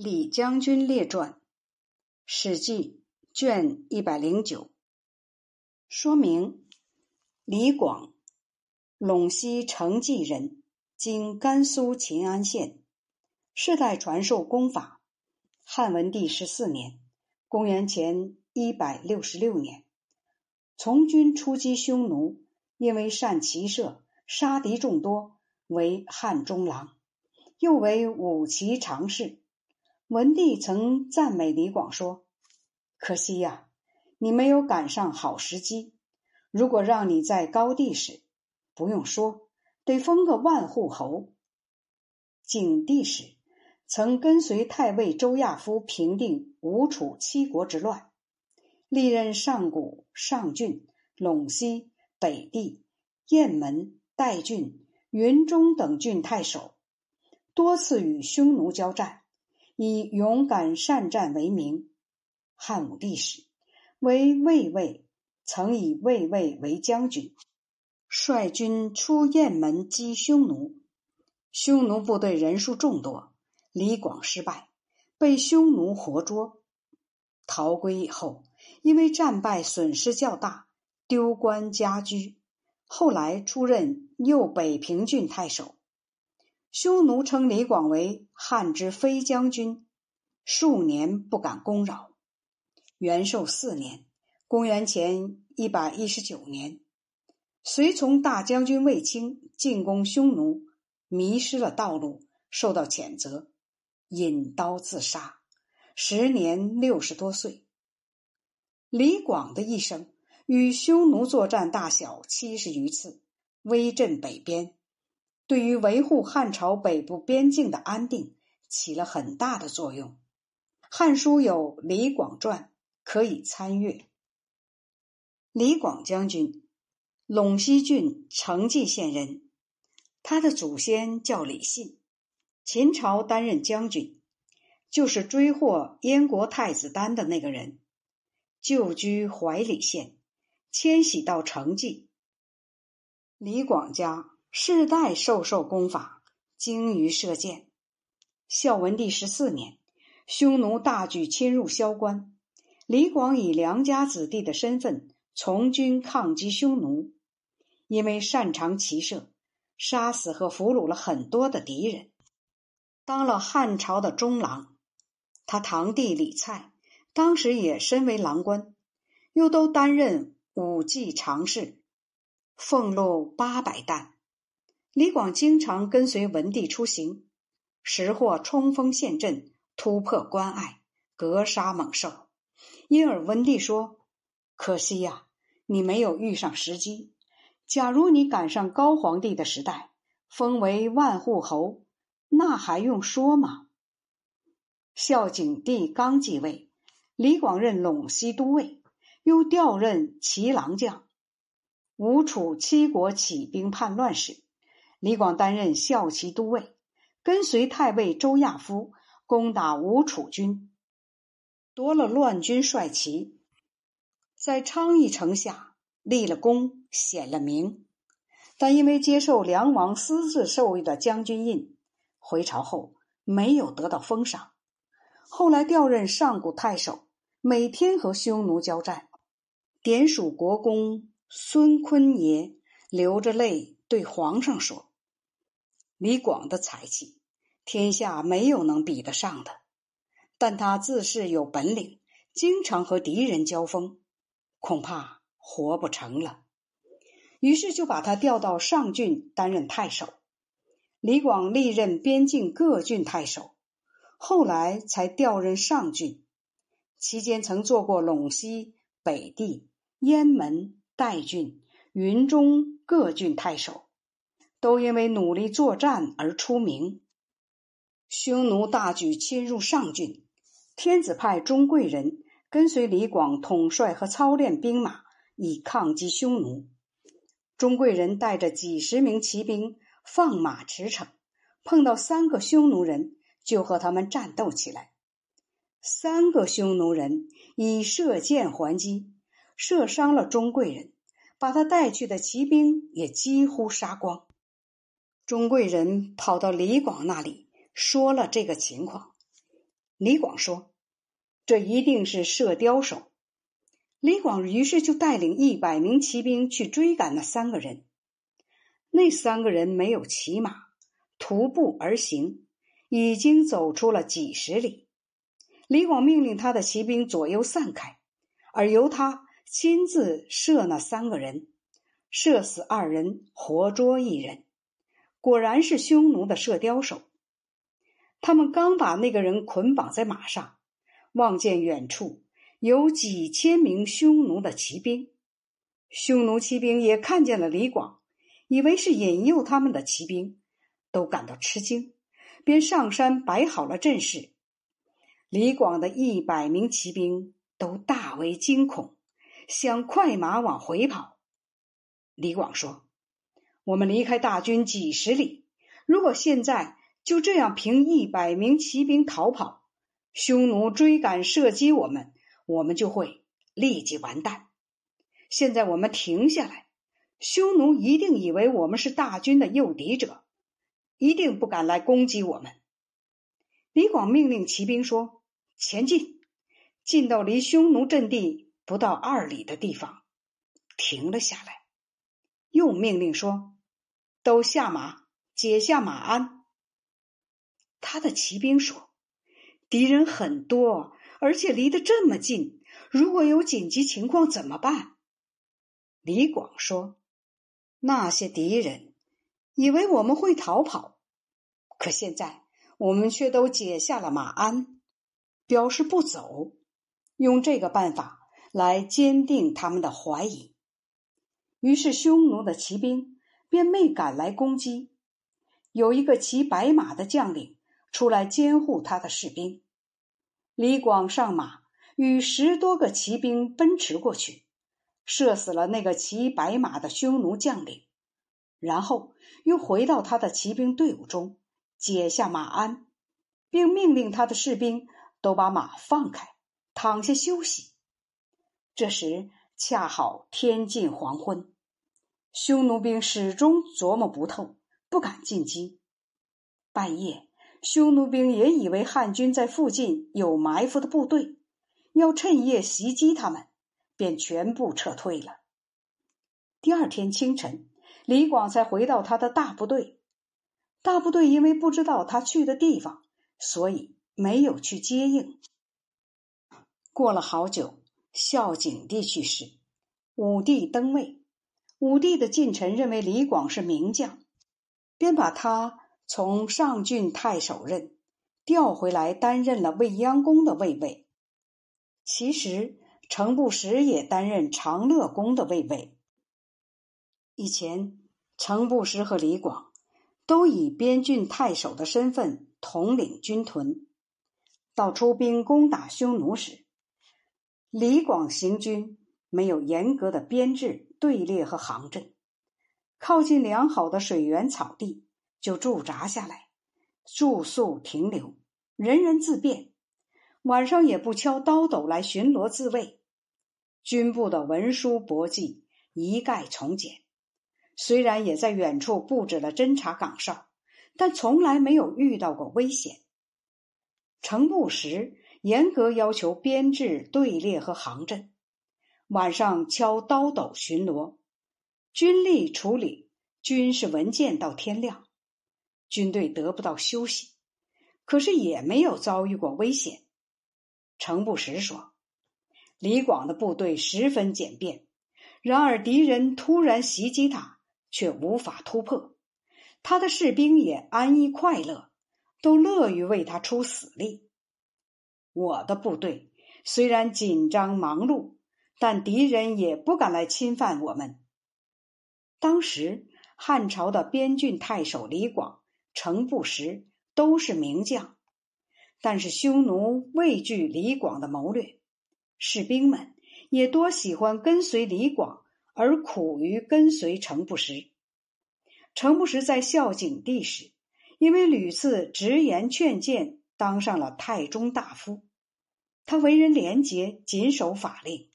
李将军列传，《史记》卷一百零九。说明：李广，陇西成纪人，今甘肃秦安县，世代传授功法。汉文帝十四年（公元前一百六十六年），从军出击匈奴，因为善骑射，杀敌众多，为汉中郎，又为武骑常侍。文帝曾赞美李广说：“可惜呀，你没有赶上好时机。如果让你在高帝时，不用说，得封个万户侯。景帝时，曾跟随太尉周亚夫平定吴楚七国之乱，历任上谷、上郡、陇西、北地、雁门、代郡、云中等郡太守，多次与匈奴交战。”以勇敢善战为名。汉武帝时，为卫尉，曾以卫尉为将军，率军出雁门击匈奴。匈奴部队人数众多，李广失败，被匈奴活捉。逃归以后，因为战败损失较大，丢官家居。后来出任右北平郡太守。匈奴称李广为汉之飞将军，数年不敢攻扰。元寿四年（公元前一百一十九年），随从大将军卫青进攻匈奴，迷失了道路，受到谴责，引刀自杀，时年六十多岁。李广的一生与匈奴作战大小七十余次，威震北边。对于维护汉朝北部边境的安定起了很大的作用。《汉书》有《李广传》，可以参阅。李广将军，陇西郡成纪县人，他的祖先叫李信，秦朝担任将军，就是追获燕国太子丹的那个人，旧居怀里县，迁徙到成纪。李广家。世代授受功法，精于射箭。孝文帝十四年，匈奴大举侵入萧关，李广以良家子弟的身份从军抗击匈奴。因为擅长骑射，杀死和俘虏了很多的敌人，当了汉朝的中郎。他堂弟李蔡当时也身为郎官，又都担任武技常侍，俸禄八百担。李广经常跟随文帝出行，时或冲锋陷阵，突破关隘，格杀猛兽。因而文帝说：“可惜呀，你没有遇上时机。假如你赶上高皇帝的时代，封为万户侯，那还用说吗？”孝景帝刚继位，李广任陇西都尉，又调任骑郎将。吴楚七国起兵叛乱时。李广担任校骑都尉，跟随太尉周亚夫攻打吴楚军，夺了乱军帅旗，在昌邑城下立了功，显了名。但因为接受梁王私自授予的将军印，回朝后没有得到封赏。后来调任上古太守，每天和匈奴交战。典蜀国公孙坤爷流着泪对皇上说。李广的才气，天下没有能比得上的。但他自恃有本领，经常和敌人交锋，恐怕活不成了。于是就把他调到上郡担任太守。李广历任边境各郡太守，后来才调任上郡。期间曾做过陇西、北地、雁门、代郡、云中各郡太守。都因为努力作战而出名。匈奴大举侵入上郡，天子派钟贵人跟随李广统帅和操练兵马，以抗击匈奴。钟贵人带着几十名骑兵放马驰骋，碰到三个匈奴人，就和他们战斗起来。三个匈奴人以射箭还击，射伤了钟贵人，把他带去的骑兵也几乎杀光。钟贵人跑到李广那里，说了这个情况。李广说：“这一定是射雕手。”李广于是就带领一百名骑兵去追赶那三个人。那三个人没有骑马，徒步而行，已经走出了几十里。李广命令他的骑兵左右散开，而由他亲自射那三个人，射死二人，活捉一人。果然是匈奴的射雕手。他们刚把那个人捆绑在马上，望见远处有几千名匈奴的骑兵。匈奴骑兵也看见了李广，以为是引诱他们的骑兵，都感到吃惊，便上山摆好了阵势。李广的一百名骑兵都大为惊恐，想快马往回跑。李广说：“我们离开大军几十里，如果现在就这样凭一百名骑兵逃跑，匈奴追赶射击我们，我们就会立即完蛋。现在我们停下来，匈奴一定以为我们是大军的诱敌者，一定不敢来攻击我们。”李广命令骑兵说。前进，进到离匈奴阵地不到二里的地方，停了下来，又命令说：“都下马，解下马鞍。”他的骑兵说：“敌人很多，而且离得这么近，如果有紧急情况怎么办？”李广说：“那些敌人以为我们会逃跑，可现在我们却都解下了马鞍。”表示不走，用这个办法来坚定他们的怀疑。于是匈奴的骑兵便没敢来攻击。有一个骑白马的将领出来监护他的士兵。李广上马，与十多个骑兵奔驰过去，射死了那个骑白马的匈奴将领，然后又回到他的骑兵队伍中，解下马鞍，并命令他的士兵。都把马放开，躺下休息。这时恰好天近黄昏，匈奴兵始终琢磨不透，不敢进击。半夜，匈奴兵也以为汉军在附近有埋伏的部队，要趁夜袭击他们，便全部撤退了。第二天清晨，李广才回到他的大部队。大部队因为不知道他去的地方，所以。没有去接应。过了好久，孝景帝去世，武帝登位。武帝的近臣认为李广是名将，便把他从上郡太守任调回来，担任了未央宫的卫尉。其实，程不识也担任长乐宫的卫尉。以前，程不识和李广都以边郡太守的身份统领军屯。到出兵攻打匈奴时，李广行军没有严格的编制、队列和行阵，靠近良好的水源草地就驻扎下来，住宿停留，人人自便。晚上也不敲刀斗来巡逻自卫，军部的文书簿记一概从简。虽然也在远处布置了侦察岗哨，但从来没有遇到过危险。程不时严格要求编制队列和行阵，晚上敲刀斗巡逻，军力处理军事文件到天亮，军队得不到休息，可是也没有遭遇过危险。程不识说：“李广的部队十分简便，然而敌人突然袭击他，却无法突破，他的士兵也安逸快乐。”都乐于为他出死力。我的部队虽然紧张忙碌，但敌人也不敢来侵犯我们。当时汉朝的边郡太守李广、程不识都是名将，但是匈奴畏惧李广的谋略，士兵们也多喜欢跟随李广，而苦于跟随程不识。程不识在孝景帝时。因为屡次直言劝谏，当上了太中大夫。他为人廉洁，谨守法令，